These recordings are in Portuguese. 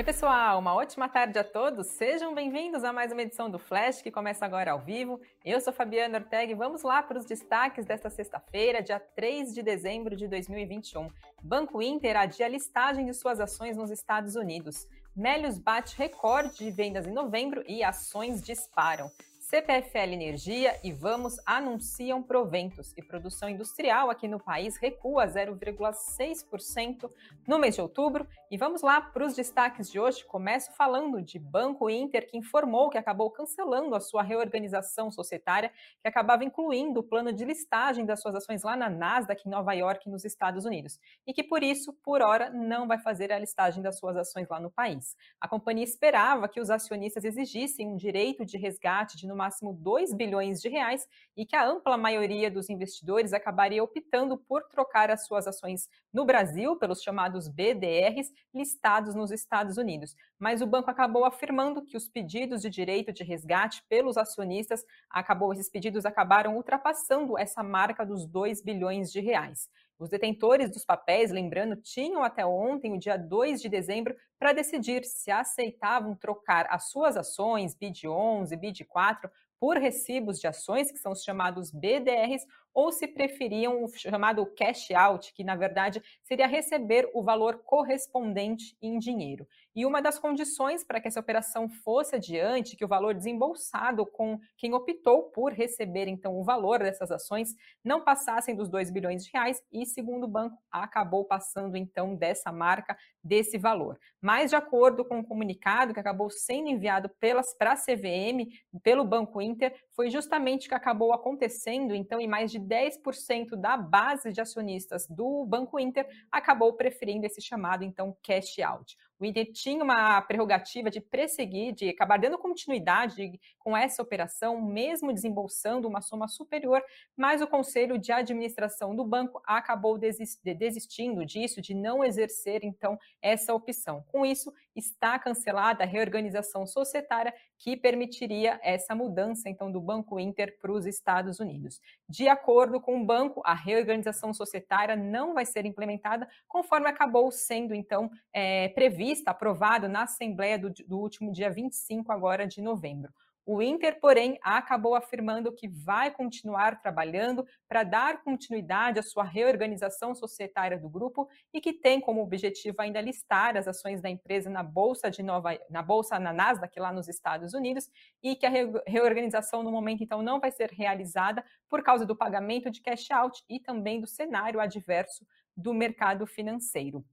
Oi, pessoal, uma ótima tarde a todos. Sejam bem-vindos a mais uma edição do Flash que começa agora ao vivo. Eu sou Fabiana Ortega e vamos lá para os destaques desta sexta-feira, dia 3 de dezembro de 2021. Banco Inter adia a listagem de suas ações nos Estados Unidos. Melius bate recorde de vendas em novembro e ações disparam. CPFL Energia e Vamos anunciam proventos e produção industrial aqui no país recua 0,6% no mês de outubro. E vamos lá para os destaques de hoje. Começo falando de Banco Inter, que informou que acabou cancelando a sua reorganização societária, que acabava incluindo o plano de listagem das suas ações lá na Nasdaq, em Nova York, nos Estados Unidos, e que por isso, por hora, não vai fazer a listagem das suas ações lá no país. A companhia esperava que os acionistas exigissem um direito de resgate de no máximo 2 bilhões de reais e que a ampla maioria dos investidores acabaria optando por trocar as suas ações no Brasil pelos chamados BDRs listados nos Estados Unidos. Mas o banco acabou afirmando que os pedidos de direito de resgate pelos acionistas acabou esses pedidos acabaram ultrapassando essa marca dos 2 bilhões de reais. Os detentores dos papéis, lembrando, tinham até ontem, o dia 2 de dezembro, para decidir se aceitavam trocar as suas ações, BID11 e BID4, por recibos de ações, que são os chamados BDRs, ou se preferiam o chamado cash out, que na verdade seria receber o valor correspondente em dinheiro. E uma das condições para que essa operação fosse adiante, que o valor desembolsado com quem optou por receber então o valor dessas ações não passassem dos 2 bilhões de reais e, segundo o banco, acabou passando então dessa marca, desse valor. Mas de acordo com o comunicado que acabou sendo enviado pelas para a CVM, pelo Banco Inter, foi justamente o que acabou acontecendo, então, em mais de 10% da base de acionistas do Banco Inter acabou preferindo esse chamado então cash out. O Inter tinha uma prerrogativa de perseguir, de acabar dando continuidade com essa operação, mesmo desembolsando uma soma superior, mas o Conselho de Administração do banco acabou desistindo disso, de não exercer então essa opção. Com isso, está cancelada a reorganização societária que permitiria essa mudança então do Banco Inter para os Estados Unidos. De acordo com o banco, a reorganização societária não vai ser implementada conforme acabou sendo então é, prevista, aprovado na Assembleia do, do último dia 25 agora de novembro. O Inter, porém, acabou afirmando que vai continuar trabalhando para dar continuidade à sua reorganização societária do grupo e que tem como objetivo ainda listar as ações da empresa na bolsa de Nova, na bolsa na Nasdaq lá nos Estados Unidos e que a reorganização no momento então não vai ser realizada por causa do pagamento de cash out e também do cenário adverso do mercado financeiro.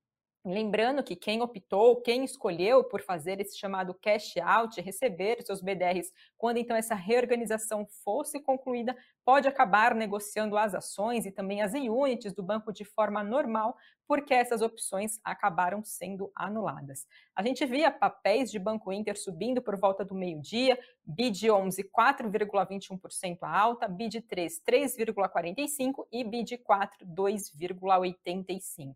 Lembrando que quem optou, quem escolheu por fazer esse chamado cash out, receber seus BDRs, quando então essa reorganização fosse concluída, pode acabar negociando as ações e também as units do banco de forma normal, porque essas opções acabaram sendo anuladas. A gente via papéis de Banco Inter subindo por volta do meio-dia, BID 11 4,21% alta, BID 3 3,45% e BID 4 2,85%.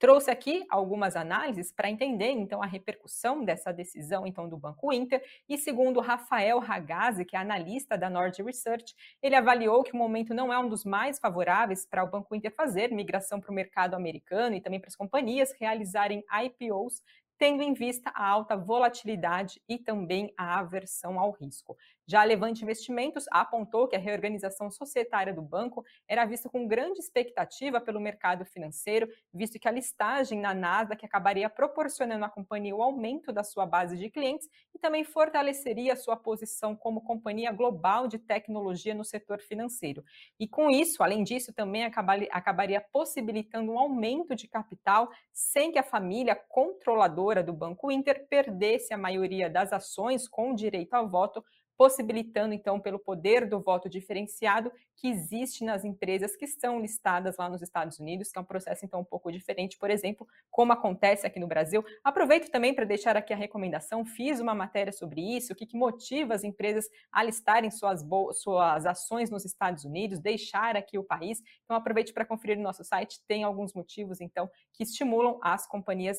Trouxe aqui algumas análises para entender então a repercussão dessa decisão então do Banco Inter e segundo Rafael Ragazzi, que é analista da Nord Research, ele avaliou que o momento não é um dos mais favoráveis para o Banco Inter fazer migração para o mercado americano e também para as companhias realizarem IPOs tendo em vista a alta volatilidade e também a aversão ao risco. Já a Levante Investimentos apontou que a reorganização societária do banco era vista com grande expectativa pelo mercado financeiro, visto que a listagem na Nasdaq acabaria proporcionando à companhia o aumento da sua base de clientes e também fortaleceria sua posição como companhia global de tecnologia no setor financeiro. E com isso, além disso, também acabaria possibilitando um aumento de capital sem que a família controladora do Banco Inter perdesse a maioria das ações com direito a voto, possibilitando então pelo poder do voto diferenciado que existe nas empresas que estão listadas lá nos Estados Unidos, que é um processo então um pouco diferente, por exemplo, como acontece aqui no Brasil. Aproveito também para deixar aqui a recomendação, fiz uma matéria sobre isso, o que, que motiva as empresas a listarem suas, suas ações nos Estados Unidos, deixar aqui o país. Então aproveite para conferir no nosso site, tem alguns motivos então que estimulam as companhias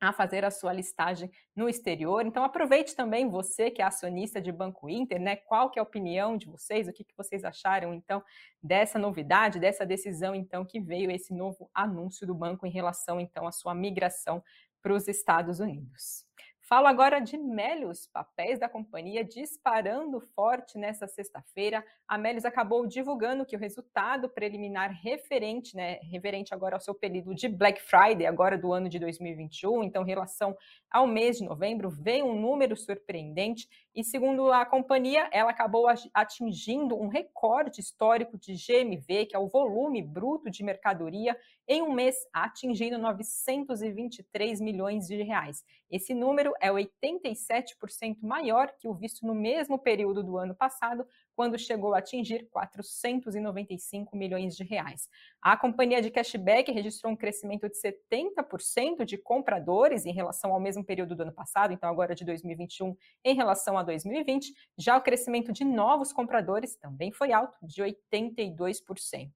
a fazer a sua listagem no exterior. Então aproveite também você que é acionista de Banco Inter, né? Qual que é a opinião de vocês? O que, que vocês acharam então dessa novidade, dessa decisão então que veio esse novo anúncio do banco em relação então à sua migração para os Estados Unidos. Falo agora de Melius, papéis da companhia disparando forte nessa sexta-feira. A Melius acabou divulgando que o resultado preliminar referente, né, referente agora ao seu período de Black Friday, agora do ano de 2021, então em relação ao mês de novembro, veio um número surpreendente e segundo a companhia, ela acabou atingindo um recorde histórico de GMV, que é o volume bruto de mercadoria, em um mês, atingindo 923 milhões de reais. Esse número é 87% maior que o visto no mesmo período do ano passado, quando chegou a atingir 495 milhões de reais. A companhia de cashback registrou um crescimento de 70% de compradores em relação ao mesmo período do ano passado, então agora de 2021 em relação a 2020. Já o crescimento de novos compradores também foi alto, de 82%.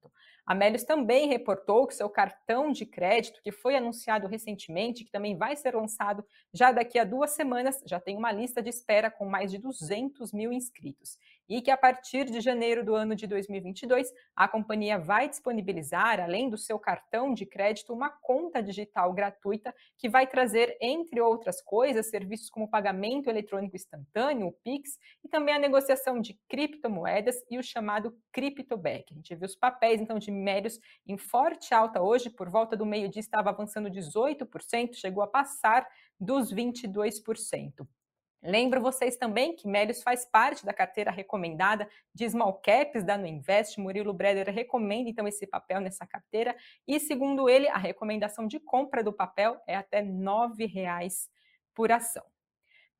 A Melius também reportou que seu cartão de crédito, que foi anunciado recentemente, que também vai ser lançado já daqui a duas semanas, já tem uma lista de espera com mais de 200 mil inscritos. E que a partir de janeiro do ano de 2022, a companhia vai disponibilizar, além do seu cartão de crédito, uma conta digital gratuita que vai trazer, entre outras coisas, serviços como pagamento eletrônico instantâneo, o Pix, e também a negociação de criptomoedas e o chamado CryptoBack. A gente viu os papéis, então, de mérios em forte alta hoje, por volta do meio-dia estava avançando 18%, chegou a passar dos 22%. Lembro vocês também que Melius faz parte da carteira recomendada de small caps da Nuinvest. Murilo Breder recomenda então esse papel nessa carteira e, segundo ele, a recomendação de compra do papel é até R$ 9,00 por ação.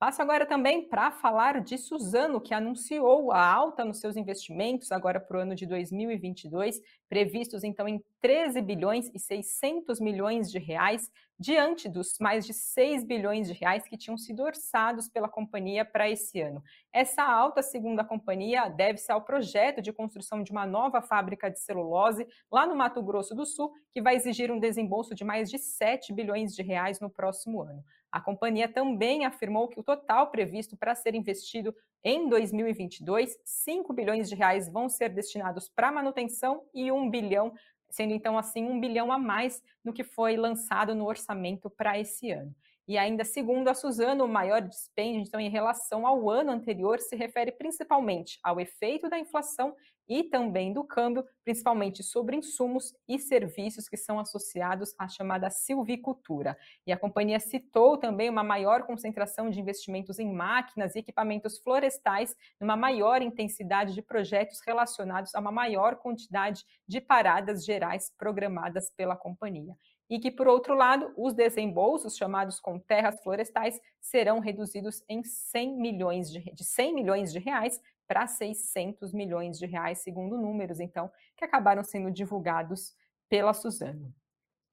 Passo agora também para falar de Suzano, que anunciou a alta nos seus investimentos agora para o ano de 2022, previstos então em 13 bilhões e 600 milhões de reais, diante dos mais de 6 bilhões de reais que tinham sido orçados pela companhia para esse ano. Essa alta, segundo a companhia, deve-se ao projeto de construção de uma nova fábrica de celulose lá no Mato Grosso do Sul, que vai exigir um desembolso de mais de 7 bilhões de reais no próximo ano. A companhia também afirmou que o total previsto para ser investido em 2022, 5 bilhões de reais vão ser destinados para manutenção e 1 bilhão, sendo então assim 1 bilhão a mais no que foi lançado no orçamento para esse ano. E ainda segundo a Suzano, o maior dispêndio então, em relação ao ano anterior se refere principalmente ao efeito da inflação e também do câmbio, principalmente sobre insumos e serviços que são associados à chamada silvicultura. E a companhia citou também uma maior concentração de investimentos em máquinas e equipamentos florestais, numa maior intensidade de projetos relacionados a uma maior quantidade de paradas gerais programadas pela companhia e que, por outro lado, os desembolsos chamados com terras florestais serão reduzidos em 100 milhões de, de 100 milhões de reais para 600 milhões de reais, segundo números, então, que acabaram sendo divulgados pela Suzano.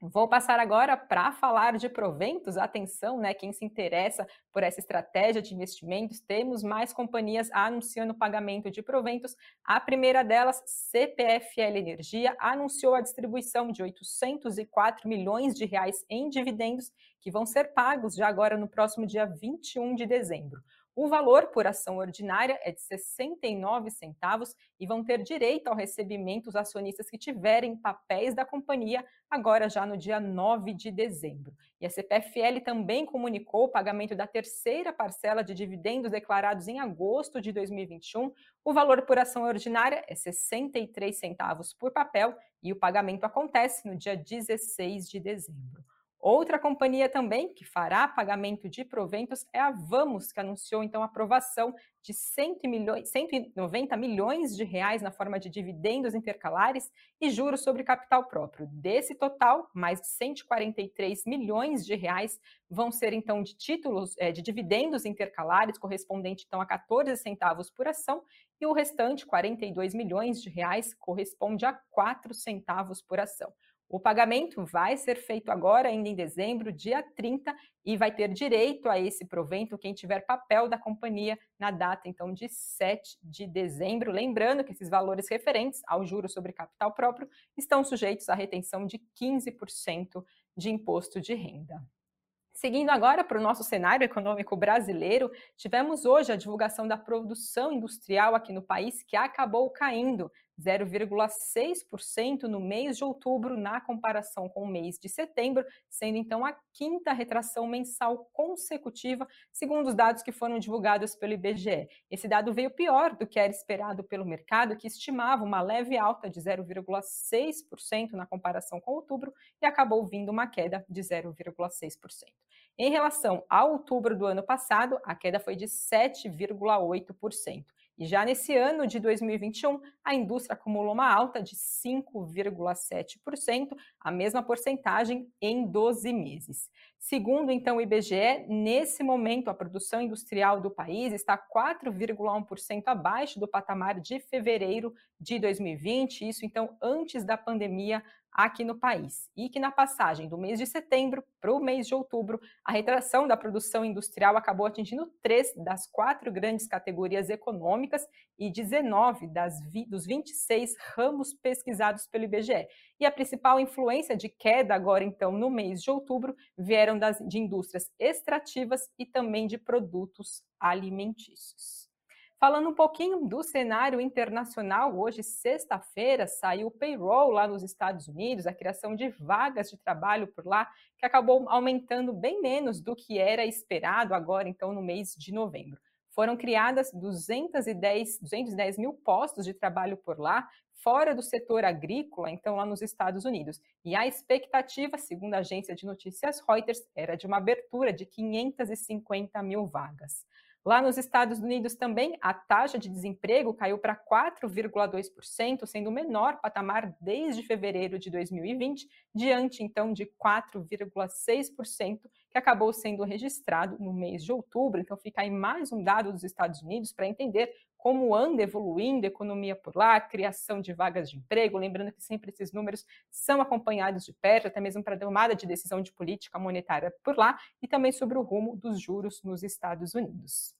Vou passar agora para falar de proventos. Atenção, né? Quem se interessa por essa estratégia de investimentos, temos mais companhias anunciando pagamento de proventos. A primeira delas, CPFL Energia, anunciou a distribuição de 804 milhões de reais em dividendos que vão ser pagos já agora no próximo dia 21 de dezembro. O valor por ação ordinária é de 69 centavos e vão ter direito ao recebimento os acionistas que tiverem papéis da companhia agora já no dia 9 de dezembro. E a CPFL também comunicou o pagamento da terceira parcela de dividendos declarados em agosto de 2021. O valor por ação ordinária é 63 centavos por papel e o pagamento acontece no dia 16 de dezembro. Outra companhia também que fará pagamento de proventos é a Vamos, que anunciou então aprovação de 100 milhões, 190 milhões de reais na forma de dividendos intercalares e juros sobre capital próprio. Desse total, mais de 143 milhões de reais vão ser então de títulos é, de dividendos intercalares, correspondente então a 14 centavos por ação, e o restante, 42 milhões de reais, corresponde a 4 centavos por ação. O pagamento vai ser feito agora, ainda em dezembro, dia 30, e vai ter direito a esse provento quem tiver papel da companhia na data, então, de 7 de dezembro. Lembrando que esses valores referentes ao juro sobre capital próprio estão sujeitos à retenção de 15% de imposto de renda. Seguindo agora para o nosso cenário econômico brasileiro, tivemos hoje a divulgação da produção industrial aqui no país, que acabou caindo 0,6% no mês de outubro, na comparação com o mês de setembro, sendo então a quinta retração mensal consecutiva, segundo os dados que foram divulgados pelo IBGE. Esse dado veio pior do que era esperado pelo mercado, que estimava uma leve alta de 0,6% na comparação com outubro e acabou vindo uma queda de 0,6%. Em relação a outubro do ano passado, a queda foi de 7,8%. E já nesse ano de 2021, a indústria acumulou uma alta de 5,7%, a mesma porcentagem em 12 meses. Segundo então o IBGE, nesse momento a produção industrial do país está 4,1% abaixo do patamar de fevereiro de 2020, isso então antes da pandemia aqui no país. E que na passagem do mês de setembro para o mês de outubro, a retração da produção industrial acabou atingindo três das quatro grandes categorias econômicas e 19 das vi, dos 26 ramos pesquisados pelo IBGE. E a principal influência de queda agora, então, no mês de outubro, vieram das, de indústrias extrativas e também de produtos alimentícios. Falando um pouquinho do cenário internacional, hoje, sexta-feira, saiu o payroll lá nos Estados Unidos, a criação de vagas de trabalho por lá, que acabou aumentando bem menos do que era esperado agora, então, no mês de novembro. Foram criadas 210, 210 mil postos de trabalho por lá, fora do setor agrícola, então lá nos Estados Unidos. E a expectativa, segundo a agência de notícias Reuters, era de uma abertura de 550 mil vagas. Lá nos Estados Unidos também, a taxa de desemprego caiu para 4,2%, sendo o menor patamar desde fevereiro de 2020, diante então de 4,6% acabou sendo registrado no mês de outubro. Então fica aí mais um dado dos Estados Unidos para entender como anda evoluindo a economia por lá, criação de vagas de emprego, lembrando que sempre esses números são acompanhados de perto, até mesmo para tomada de decisão de política monetária por lá, e também sobre o rumo dos juros nos Estados Unidos.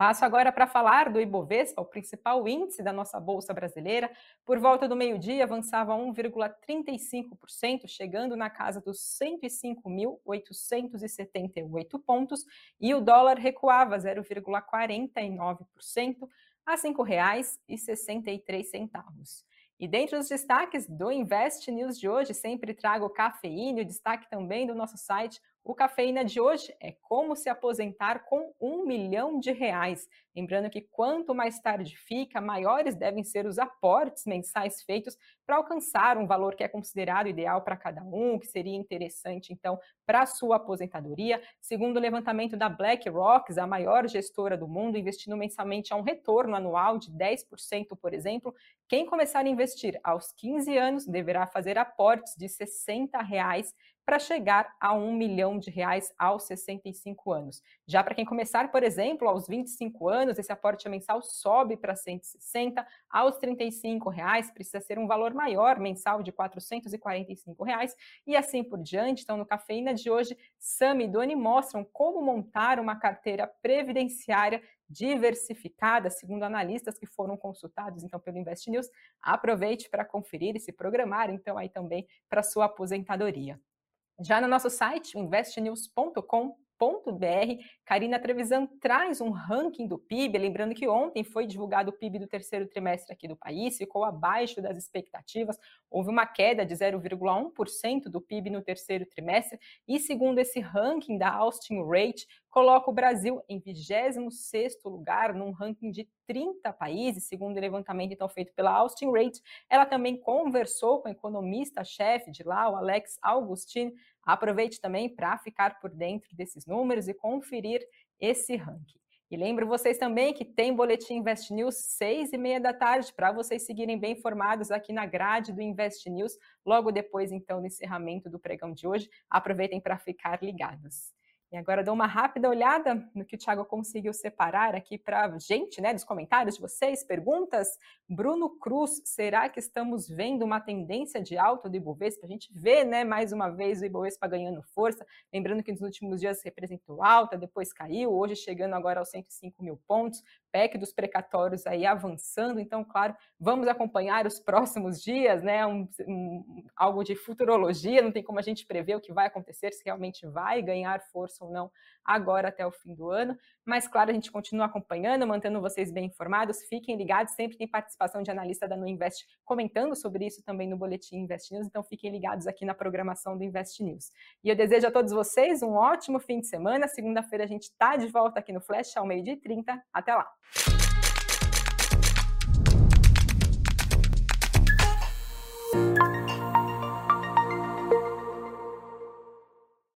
Passo agora para falar do Ibovespa, o principal índice da nossa bolsa brasileira. Por volta do meio-dia, avançava 1,35%, chegando na casa dos 105.878 pontos, e o dólar recuava 0,49% a R$ 5,63. E dentre os destaques do Invest News de hoje, sempre trago cafeína, o destaque também do nosso site o Cafeína de hoje é como se aposentar com um milhão de reais. Lembrando que quanto mais tarde fica, maiores devem ser os aportes mensais feitos para alcançar um valor que é considerado ideal para cada um, que seria interessante, então, para a sua aposentadoria. Segundo o levantamento da BlackRock, a maior gestora do mundo, investindo mensalmente a um retorno anual de 10%, por exemplo, quem começar a investir aos 15 anos deverá fazer aportes de 60 reais para chegar a um milhão de reais aos 65 anos. Já para quem começar, por exemplo, aos 25 anos, esse aporte mensal sobe para 160, aos 35 reais precisa ser um valor maior mensal de 445 reais e assim por diante. Então, no Cafeína de hoje, Sam e Doni mostram como montar uma carteira previdenciária diversificada, segundo analistas que foram consultados então pelo Invest News. Aproveite para conferir e se programar então aí também para sua aposentadoria. Já no nosso site, investnews.com, br Karina Trevisan traz um ranking do PIB, lembrando que ontem foi divulgado o PIB do terceiro trimestre aqui do país, ficou abaixo das expectativas, houve uma queda de 0,1% do PIB no terceiro trimestre, e segundo esse ranking da Austin Rate, coloca o Brasil em 26º lugar num ranking de 30 países, segundo o levantamento então feito pela Austin Rate. Ela também conversou com o economista-chefe de lá, o Alex Augustin, Aproveite também para ficar por dentro desses números e conferir esse ranking. E lembro vocês também que tem Boletim Invest News seis e meia da tarde para vocês seguirem bem informados aqui na grade do Invest News, logo depois então do encerramento do pregão de hoje. Aproveitem para ficar ligados. E agora dou uma rápida olhada no que o Thiago conseguiu separar aqui para gente, né, dos comentários de vocês, perguntas. Bruno Cruz, será que estamos vendo uma tendência de alta do Ibovespa? A gente vê, né, mais uma vez o Ibovespa ganhando força, lembrando que nos últimos dias representou alta, depois caiu, hoje chegando agora aos 105 mil pontos. PEC dos precatórios aí avançando, então, claro, vamos acompanhar os próximos dias, né? Um, um, algo de futurologia, não tem como a gente prever o que vai acontecer, se realmente vai ganhar força ou não agora até o fim do ano. Mas, claro, a gente continua acompanhando, mantendo vocês bem informados. Fiquem ligados, sempre tem participação de analista da No Invest comentando sobre isso também no Boletim Invest News, então fiquem ligados aqui na programação do Invest News. E eu desejo a todos vocês um ótimo fim de semana. Segunda-feira a gente está de volta aqui no Flash ao meio-dia e 30. Até lá!